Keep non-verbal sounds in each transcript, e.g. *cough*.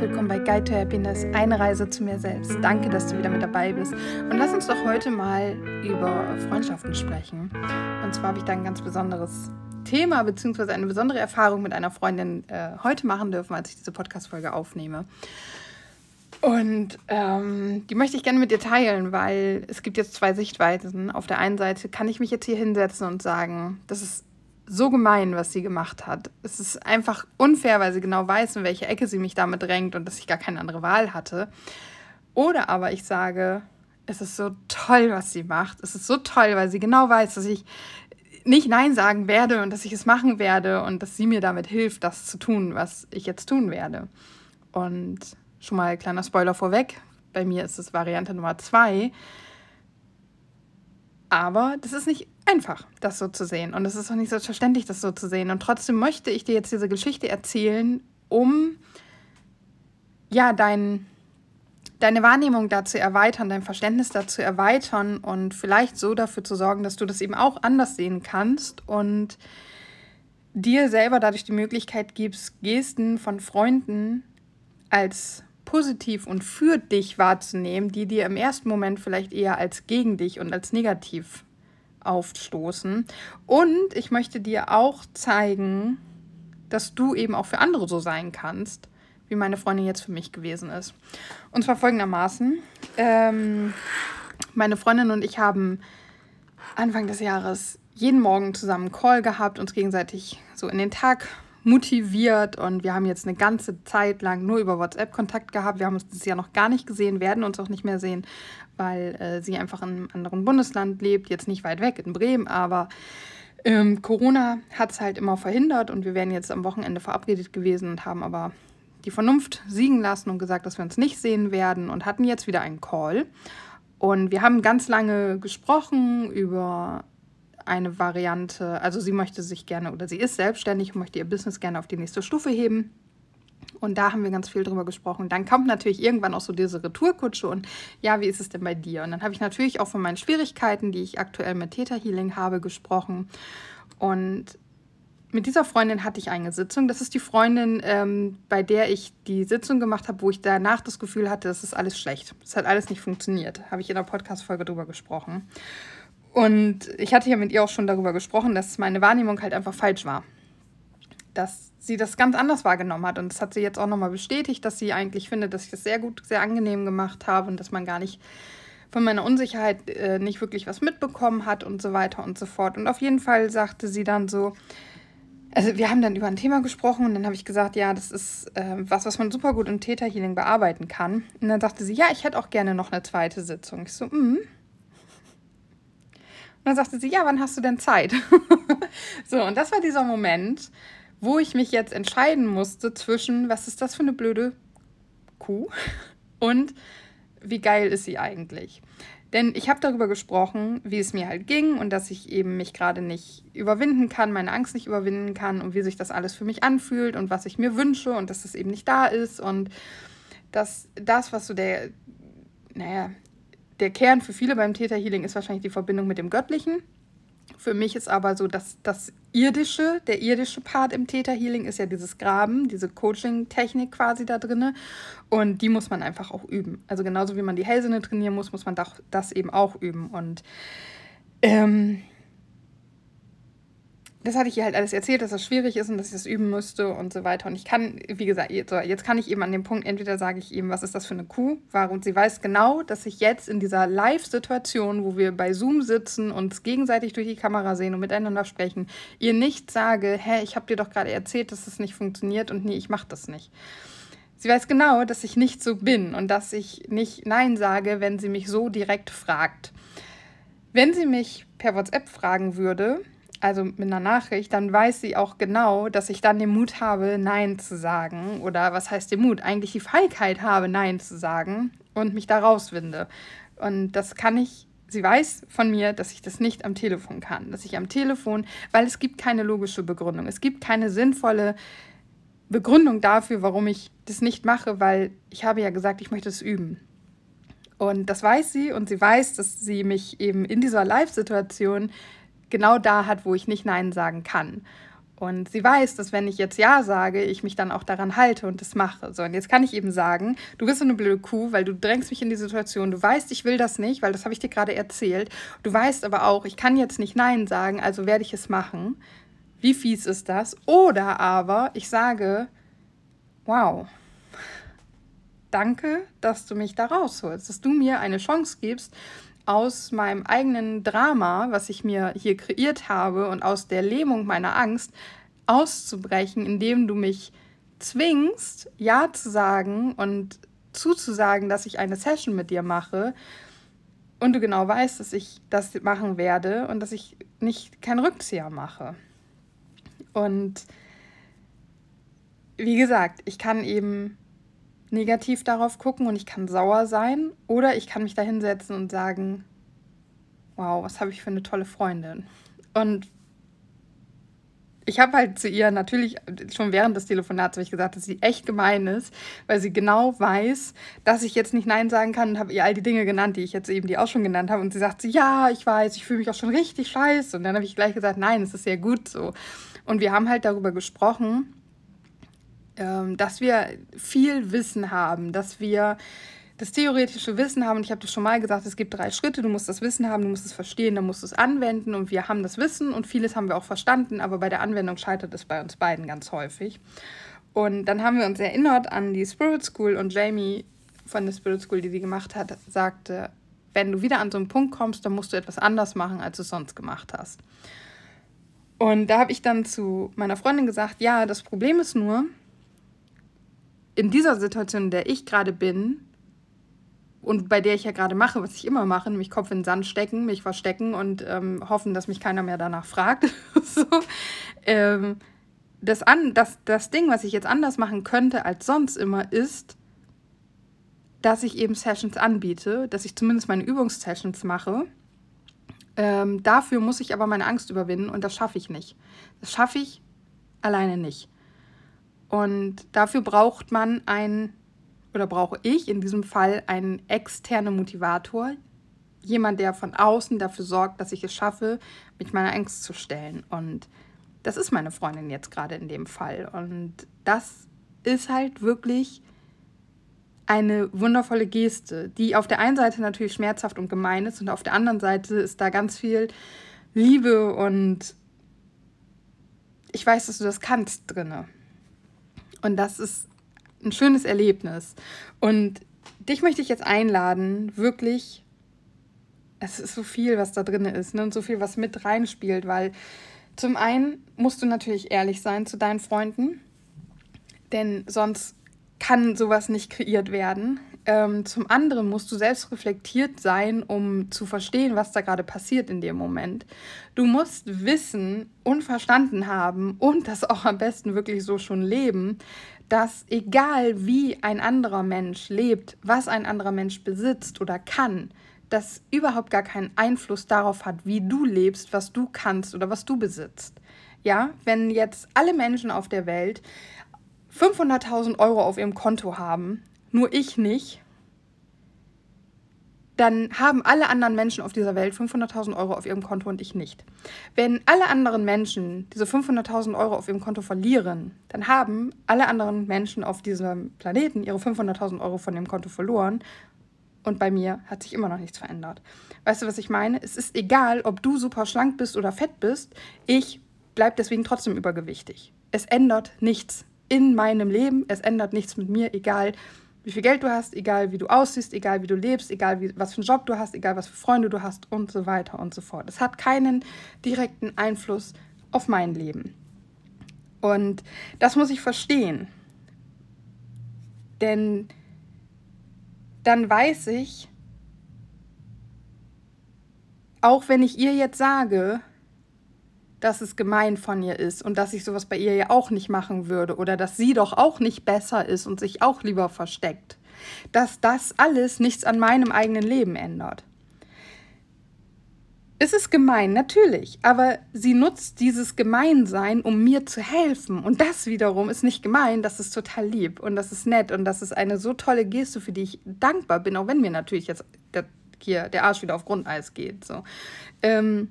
willkommen bei Guide to Happiness, eine Reise zu mir selbst. Danke, dass du wieder mit dabei bist. Und lass uns doch heute mal über Freundschaften sprechen. Und zwar habe ich da ein ganz besonderes Thema bzw. eine besondere Erfahrung mit einer Freundin äh, heute machen dürfen, als ich diese Podcast-Folge aufnehme. Und ähm, die möchte ich gerne mit dir teilen, weil es gibt jetzt zwei Sichtweisen. Auf der einen Seite kann ich mich jetzt hier hinsetzen und sagen, das ist so gemein, was sie gemacht hat. Es ist einfach unfair, weil sie genau weiß, in welche Ecke sie mich damit drängt und dass ich gar keine andere Wahl hatte. Oder aber ich sage, es ist so toll, was sie macht. Es ist so toll, weil sie genau weiß, dass ich nicht Nein sagen werde und dass ich es machen werde und dass sie mir damit hilft, das zu tun, was ich jetzt tun werde. Und schon mal kleiner Spoiler vorweg. Bei mir ist es Variante Nummer zwei. Aber das ist nicht einfach, das so zu sehen. Und es ist auch nicht selbstverständlich, das so zu sehen. Und trotzdem möchte ich dir jetzt diese Geschichte erzählen, um ja, dein, deine Wahrnehmung dazu erweitern, dein Verständnis dazu erweitern und vielleicht so dafür zu sorgen, dass du das eben auch anders sehen kannst und dir selber dadurch die Möglichkeit gibst, Gesten von Freunden als positiv und für dich wahrzunehmen, die dir im ersten Moment vielleicht eher als gegen dich und als negativ aufstoßen. Und ich möchte dir auch zeigen, dass du eben auch für andere so sein kannst, wie meine Freundin jetzt für mich gewesen ist. Und zwar folgendermaßen. Ähm, meine Freundin und ich haben Anfang des Jahres jeden Morgen zusammen einen Call gehabt, uns gegenseitig so in den Tag motiviert und wir haben jetzt eine ganze Zeit lang nur über WhatsApp Kontakt gehabt. Wir haben uns dieses Jahr noch gar nicht gesehen, werden uns auch nicht mehr sehen, weil äh, sie einfach in einem anderen Bundesland lebt, jetzt nicht weit weg in Bremen, aber ähm, Corona hat es halt immer verhindert und wir wären jetzt am Wochenende verabredet gewesen und haben aber die Vernunft siegen lassen und gesagt, dass wir uns nicht sehen werden und hatten jetzt wieder einen Call. Und wir haben ganz lange gesprochen über eine Variante, also sie möchte sich gerne oder sie ist selbstständig und möchte ihr Business gerne auf die nächste Stufe heben. Und da haben wir ganz viel drüber gesprochen. Dann kommt natürlich irgendwann auch so diese Retourkutsche und ja, wie ist es denn bei dir? Und dann habe ich natürlich auch von meinen Schwierigkeiten, die ich aktuell mit Theta Healing habe, gesprochen. Und mit dieser Freundin hatte ich eine Sitzung. Das ist die Freundin, ähm, bei der ich die Sitzung gemacht habe, wo ich danach das Gefühl hatte, das ist alles schlecht. Das hat alles nicht funktioniert. Habe ich in der Podcast-Folge drüber gesprochen. Und ich hatte ja mit ihr auch schon darüber gesprochen, dass meine Wahrnehmung halt einfach falsch war. Dass sie das ganz anders wahrgenommen hat. Und das hat sie jetzt auch nochmal bestätigt, dass sie eigentlich findet, dass ich das sehr gut, sehr angenehm gemacht habe und dass man gar nicht von meiner Unsicherheit äh, nicht wirklich was mitbekommen hat und so weiter und so fort. Und auf jeden Fall sagte sie dann so, also wir haben dann über ein Thema gesprochen und dann habe ich gesagt, ja, das ist äh, was, was man super gut im Theta Healing bearbeiten kann. Und dann sagte sie, ja, ich hätte auch gerne noch eine zweite Sitzung. Ich so, mhm. Und dann sagte sie, ja, wann hast du denn Zeit? *laughs* so, und das war dieser Moment, wo ich mich jetzt entscheiden musste zwischen, was ist das für eine blöde Kuh *laughs* und wie geil ist sie eigentlich? Denn ich habe darüber gesprochen, wie es mir halt ging und dass ich eben mich gerade nicht überwinden kann, meine Angst nicht überwinden kann und wie sich das alles für mich anfühlt und was ich mir wünsche und dass es eben nicht da ist und dass das, was so der, naja, der Kern für viele beim Theta Healing ist wahrscheinlich die Verbindung mit dem Göttlichen. Für mich ist aber so, dass das irdische, der irdische Part im Theta Healing ist ja dieses Graben, diese Coaching-Technik quasi da drin. Und die muss man einfach auch üben. Also genauso wie man die Hellsinne trainieren muss, muss man das eben auch üben. Und ähm, das hatte ich ihr halt alles erzählt, dass das schwierig ist und dass ich das üben müsste und so weiter. Und ich kann, wie gesagt, jetzt, jetzt kann ich eben an dem Punkt, entweder sage ich ihm, was ist das für eine Kuh? Warum? Sie weiß genau, dass ich jetzt in dieser Live-Situation, wo wir bei Zoom sitzen, uns gegenseitig durch die Kamera sehen und miteinander sprechen, ihr nicht sage, hä, ich habe dir doch gerade erzählt, dass das nicht funktioniert und nee, ich mache das nicht. Sie weiß genau, dass ich nicht so bin und dass ich nicht Nein sage, wenn sie mich so direkt fragt. Wenn sie mich per WhatsApp fragen würde, also mit einer Nachricht, dann weiß sie auch genau, dass ich dann den Mut habe, Nein zu sagen. Oder was heißt den Mut? Eigentlich die Feigheit habe, Nein zu sagen und mich da rauswinde. Und das kann ich, sie weiß von mir, dass ich das nicht am Telefon kann. Dass ich am Telefon, weil es gibt keine logische Begründung. Es gibt keine sinnvolle Begründung dafür, warum ich das nicht mache, weil ich habe ja gesagt, ich möchte es üben. Und das weiß sie und sie weiß, dass sie mich eben in dieser Live-Situation genau da hat, wo ich nicht Nein sagen kann. Und sie weiß, dass wenn ich jetzt Ja sage, ich mich dann auch daran halte und das mache. So, und jetzt kann ich eben sagen, du bist so eine blöde Kuh, weil du drängst mich in die Situation. Du weißt, ich will das nicht, weil das habe ich dir gerade erzählt. Du weißt aber auch, ich kann jetzt nicht Nein sagen, also werde ich es machen. Wie fies ist das? Oder aber ich sage, wow, danke, dass du mich da rausholst, dass du mir eine Chance gibst, aus meinem eigenen Drama, was ich mir hier kreiert habe und aus der Lähmung meiner Angst auszubrechen, indem du mich zwingst, Ja zu sagen und zuzusagen, dass ich eine Session mit dir mache und du genau weißt, dass ich das machen werde und dass ich nicht keinen Rückzieher mache. Und wie gesagt, ich kann eben negativ darauf gucken und ich kann sauer sein oder ich kann mich da hinsetzen und sagen, wow, was habe ich für eine tolle Freundin. Und ich habe halt zu ihr natürlich schon während des Telefonats ich gesagt, dass sie echt gemein ist, weil sie genau weiß, dass ich jetzt nicht Nein sagen kann und habe ihr all die Dinge genannt, die ich jetzt eben die auch schon genannt habe. Und sie sagt, ja, ich weiß, ich fühle mich auch schon richtig scheiße. Und dann habe ich gleich gesagt, nein, es ist sehr gut so. Und wir haben halt darüber gesprochen, ähm, dass wir viel Wissen haben, dass wir das theoretische Wissen haben. Und ich habe das schon mal gesagt, es gibt drei Schritte. Du musst das Wissen haben, du musst es verstehen, dann musst du es anwenden. Und wir haben das Wissen und vieles haben wir auch verstanden, aber bei der Anwendung scheitert es bei uns beiden ganz häufig. Und dann haben wir uns erinnert an die Spirit School und Jamie von der Spirit School, die sie gemacht hat, sagte, wenn du wieder an so einen Punkt kommst, dann musst du etwas anders machen, als du es sonst gemacht hast. Und da habe ich dann zu meiner Freundin gesagt, ja, das Problem ist nur, in dieser Situation, in der ich gerade bin und bei der ich ja gerade mache, was ich immer mache, nämlich Kopf in den Sand stecken, mich verstecken und ähm, hoffen, dass mich keiner mehr danach fragt. *laughs* so, ähm, das, an, das, das Ding, was ich jetzt anders machen könnte als sonst immer, ist, dass ich eben Sessions anbiete, dass ich zumindest meine Übungssessions mache. Ähm, dafür muss ich aber meine Angst überwinden und das schaffe ich nicht. Das schaffe ich alleine nicht. Und dafür braucht man ein, oder brauche ich in diesem Fall einen externen Motivator. Jemand, der von außen dafür sorgt, dass ich es schaffe, mich meiner Angst zu stellen. Und das ist meine Freundin jetzt gerade in dem Fall. Und das ist halt wirklich eine wundervolle Geste, die auf der einen Seite natürlich schmerzhaft und gemein ist und auf der anderen Seite ist da ganz viel Liebe und ich weiß, dass du das kannst drinne. Und das ist ein schönes Erlebnis. Und dich möchte ich jetzt einladen, wirklich, es ist so viel, was da drin ist ne? und so viel, was mit reinspielt, weil zum einen musst du natürlich ehrlich sein zu deinen Freunden, denn sonst kann sowas nicht kreiert werden. Ähm, zum anderen musst du selbst reflektiert sein, um zu verstehen, was da gerade passiert in dem Moment. Du musst wissen und verstanden haben und das auch am besten wirklich so schon leben, dass egal wie ein anderer Mensch lebt, was ein anderer Mensch besitzt oder kann, das überhaupt gar keinen Einfluss darauf hat, wie du lebst, was du kannst oder was du besitzt. Ja, wenn jetzt alle Menschen auf der Welt 500.000 Euro auf ihrem Konto haben, nur ich nicht, dann haben alle anderen Menschen auf dieser Welt 500.000 Euro auf ihrem Konto und ich nicht. Wenn alle anderen Menschen diese 500.000 Euro auf ihrem Konto verlieren, dann haben alle anderen Menschen auf diesem Planeten ihre 500.000 Euro von dem Konto verloren und bei mir hat sich immer noch nichts verändert. Weißt du, was ich meine? Es ist egal, ob du super schlank bist oder fett bist, ich bleibe deswegen trotzdem übergewichtig. Es ändert nichts in meinem Leben, es ändert nichts mit mir, egal wie viel Geld du hast, egal wie du aussiehst, egal wie du lebst, egal wie, was für einen Job du hast, egal was für Freunde du hast und so weiter und so fort. Es hat keinen direkten Einfluss auf mein Leben. Und das muss ich verstehen. Denn dann weiß ich, auch wenn ich ihr jetzt sage, dass es gemein von ihr ist und dass ich sowas bei ihr ja auch nicht machen würde oder dass sie doch auch nicht besser ist und sich auch lieber versteckt. Dass das alles nichts an meinem eigenen Leben ändert. Es ist gemein, natürlich, aber sie nutzt dieses Gemeinsein, um mir zu helfen. Und das wiederum ist nicht gemein, das ist total lieb und das ist nett und das ist eine so tolle Geste, für die ich dankbar bin, auch wenn mir natürlich jetzt der, hier der Arsch wieder auf Grundeis geht. So. Ähm,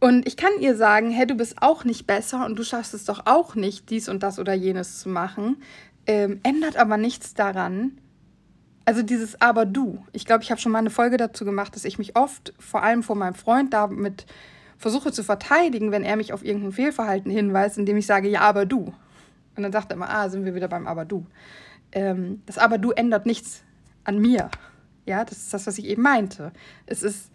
Und ich kann ihr sagen, hey, du bist auch nicht besser und du schaffst es doch auch nicht, dies und das oder jenes zu machen. Ähm, ändert aber nichts daran. Also dieses Aber du. Ich glaube, ich habe schon mal eine Folge dazu gemacht, dass ich mich oft, vor allem vor meinem Freund, damit versuche zu verteidigen, wenn er mich auf irgendein Fehlverhalten hinweist, indem ich sage, ja, aber du. Und dann sagt er immer, ah, sind wir wieder beim Aber du. Ähm, das Aber du ändert nichts an mir. Ja, das ist das, was ich eben meinte. Es ist,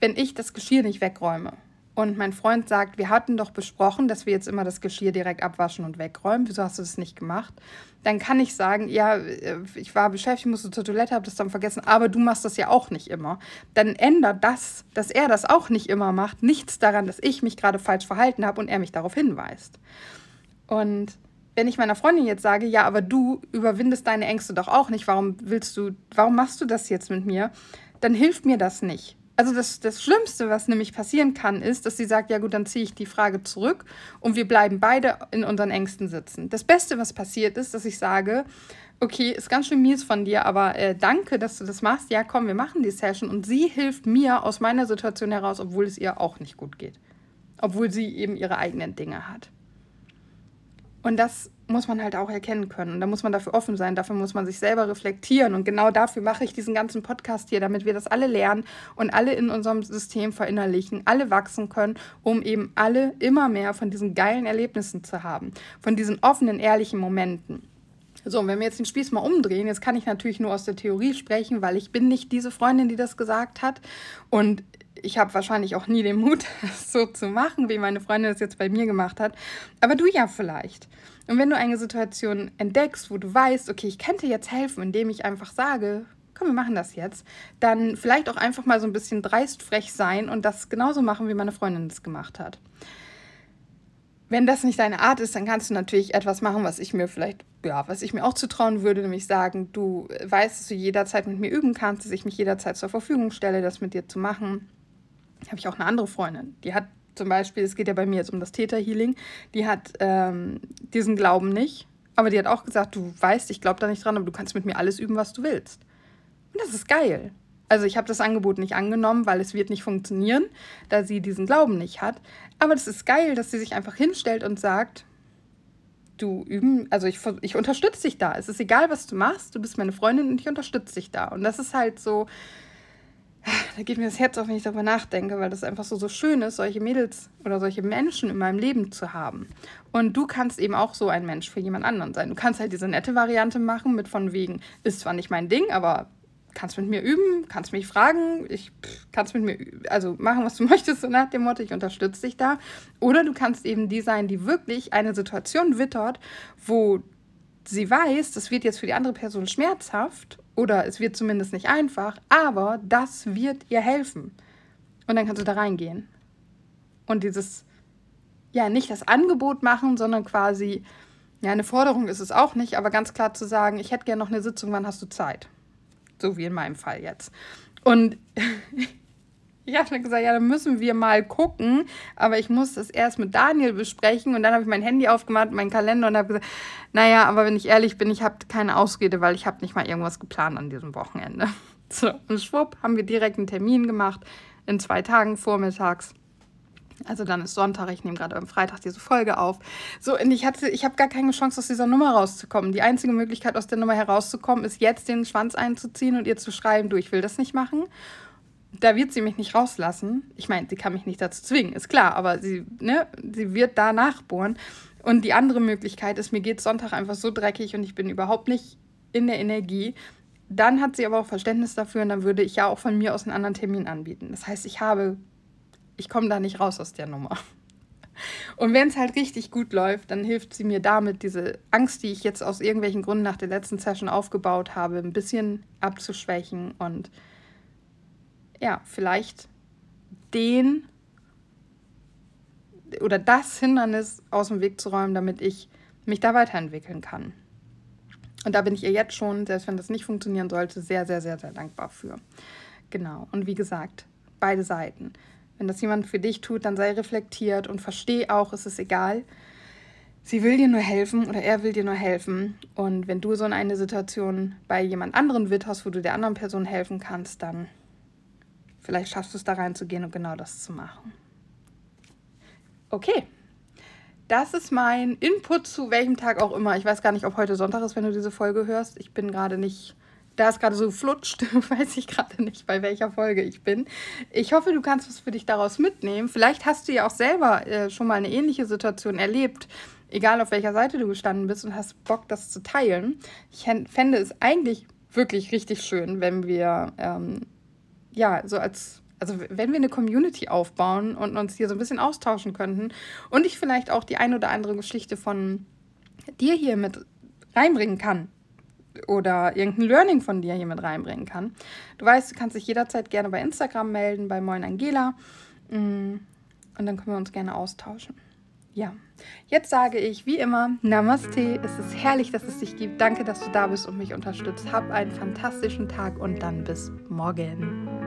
wenn ich das Geschirr nicht wegräume und mein Freund sagt, wir hatten doch besprochen, dass wir jetzt immer das Geschirr direkt abwaschen und wegräumen, wieso hast du das nicht gemacht? Dann kann ich sagen, ja, äh, ich war beschäftigt, musste zur Toilette, habe das dann vergessen, aber du machst das ja auch nicht immer. Dann ändert das, dass er das auch nicht immer macht, nichts daran, dass ich mich gerade falsch verhalten habe und er mich darauf hinweist. Und wenn ich meiner Freundin jetzt sage, ja, aber du überwindest deine Ängste doch auch nicht, warum willst du, warum machst du das jetzt mit mir? Dann hilft mir das nicht also das, das Schlimmste, was nämlich passieren kann, ist, dass sie sagt, ja gut, dann ziehe ich die Frage zurück und wir bleiben beide in unseren Ängsten sitzen. Das Beste, was passiert ist, dass ich sage, okay, ist ganz schön mies von dir, aber äh, danke, dass du das machst. Ja, komm, wir machen die Session und sie hilft mir aus meiner Situation heraus, obwohl es ihr auch nicht gut geht. Obwohl sie eben ihre eigenen Dinge hat. Und das muss man halt auch erkennen können. Und da muss man dafür offen sein, dafür muss man sich selber reflektieren. Und genau dafür mache ich diesen ganzen Podcast hier, damit wir das alle lernen und alle in unserem System verinnerlichen, alle wachsen können, um eben alle immer mehr von diesen geilen Erlebnissen zu haben, von diesen offenen, ehrlichen Momenten. So, und wenn wir jetzt den Spieß mal umdrehen, jetzt kann ich natürlich nur aus der Theorie sprechen, weil ich bin nicht diese Freundin, die das gesagt hat. Und ich habe wahrscheinlich auch nie den Mut, *laughs* das so zu machen, wie meine Freundin das jetzt bei mir gemacht hat. Aber du ja vielleicht. Und wenn du eine Situation entdeckst, wo du weißt, okay, ich könnte jetzt helfen, indem ich einfach sage, komm, wir machen das jetzt, dann vielleicht auch einfach mal so ein bisschen dreistfrech sein und das genauso machen, wie meine Freundin es gemacht hat. Wenn das nicht deine Art ist, dann kannst du natürlich etwas machen, was ich mir vielleicht, ja, was ich mir auch zutrauen würde, nämlich sagen, du weißt, dass du jederzeit mit mir üben kannst, dass ich mich jederzeit zur Verfügung stelle, das mit dir zu machen. Habe ich auch eine andere Freundin, die hat zum Beispiel, es geht ja bei mir jetzt um das Täterhealing, die hat ähm, diesen Glauben nicht, aber die hat auch gesagt, du weißt, ich glaube da nicht dran, aber du kannst mit mir alles üben, was du willst. Und das ist geil. Also ich habe das Angebot nicht angenommen, weil es wird nicht funktionieren, da sie diesen Glauben nicht hat. Aber das ist geil, dass sie sich einfach hinstellt und sagt, du üben, also ich, ich unterstütze dich da. Es ist egal, was du machst, du bist meine Freundin und ich unterstütze dich da. Und das ist halt so, da geht mir das Herz auf, wenn ich darüber nachdenke, weil das einfach so, so schön ist, solche Mädels oder solche Menschen in meinem Leben zu haben. Und du kannst eben auch so ein Mensch für jemand anderen sein. Du kannst halt diese nette Variante machen mit von wegen, ist zwar nicht mein Ding, aber kannst mit mir üben, kannst mich fragen, ich kannst mit mir, also machen, was du *laughs* möchtest, so nach dem Motto, ich unterstütze dich da. Oder du kannst eben die sein, die wirklich eine Situation wittert, wo sie weiß, das wird jetzt für die andere Person schmerzhaft oder es wird zumindest nicht einfach, aber das wird ihr helfen. Und dann kannst du da reingehen. Und dieses, ja, nicht das Angebot machen, sondern quasi, ja, eine Forderung ist es auch nicht, aber ganz klar zu sagen, ich hätte gerne noch eine Sitzung, wann hast du Zeit? So wie in meinem Fall jetzt. Und *laughs* Ich habe dann gesagt, ja, dann müssen wir mal gucken. Aber ich muss das erst mit Daniel besprechen. Und dann habe ich mein Handy aufgemacht, meinen Kalender und habe gesagt, naja, aber wenn ich ehrlich bin, ich habe keine Ausrede, weil ich habe nicht mal irgendwas geplant an diesem Wochenende. *laughs* So, und schwupp, haben wir direkt einen Termin gemacht in zwei Tagen vormittags. Also dann ist Sonntag, ich nehme gerade am Freitag diese Folge auf. So, und ich hatte, ich habe gar keine Chance, aus dieser Nummer rauszukommen. Die einzige Möglichkeit, aus der Nummer herauszukommen, ist jetzt den Schwanz einzuziehen und ihr zu schreiben, du, ich will das nicht machen da wird sie mich nicht rauslassen. Ich meine, sie kann mich nicht dazu zwingen, ist klar, aber sie, ne, sie wird da nachbohren. Und die andere Möglichkeit ist, mir geht Sonntag einfach so dreckig und ich bin überhaupt nicht in der Energie. Dann hat sie aber auch Verständnis dafür und dann würde ich ja auch von mir aus einen anderen Termin anbieten. Das heißt, ich habe, ich komme da nicht raus aus der Nummer. Und wenn es halt richtig gut läuft, dann hilft sie mir damit, diese Angst, die ich jetzt aus irgendwelchen Gründen nach der letzten Session aufgebaut habe, ein bisschen abzuschwächen und ja, vielleicht den oder das Hindernis aus dem Weg zu räumen, damit ich mich da weiterentwickeln kann. Und da bin ich ihr jetzt schon, selbst wenn das nicht funktionieren sollte, sehr, sehr, sehr, sehr dankbar für. Genau. Und wie gesagt, beide Seiten. Wenn das jemand für dich tut, dann sei reflektiert und versteh auch, es ist egal. Sie will dir nur helfen oder er will dir nur helfen. Und wenn du so in eine Situation bei jemand anderen witterst, wo du der anderen Person helfen kannst, dann Vielleicht schaffst du es da reinzugehen und genau das zu machen. Okay. Das ist mein Input zu welchem Tag auch immer. Ich weiß gar nicht, ob heute Sonntag ist, wenn du diese Folge hörst. Ich bin gerade nicht da es gerade so flutscht, *laughs* weiß ich gerade nicht, bei welcher Folge ich bin. Ich hoffe, du kannst was für dich daraus mitnehmen. Vielleicht hast du ja auch selber äh, schon mal eine ähnliche Situation erlebt, egal auf welcher Seite du gestanden bist und hast Bock, das zu teilen. Ich fände es eigentlich wirklich richtig schön, wenn wir, ähm, ja, so als also wenn wir eine Community aufbauen und uns hier so ein bisschen austauschen könnten und ich vielleicht auch die ein oder andere Geschichte von dir hier mit reinbringen kann, oder irgendein Learning von dir hier mit reinbringen kann. Du weißt, du kannst dich jederzeit gerne bei Instagram melden, bei Moin Angela. Mm, und dann können wir uns gerne austauschen. Ja, jetzt sage ich wie immer Namaste. Es ist herrlich, dass es dich gibt. Danke, dass du da bist und mich unterstützt. Hab einen fantastischen Tag und dann bis morgen.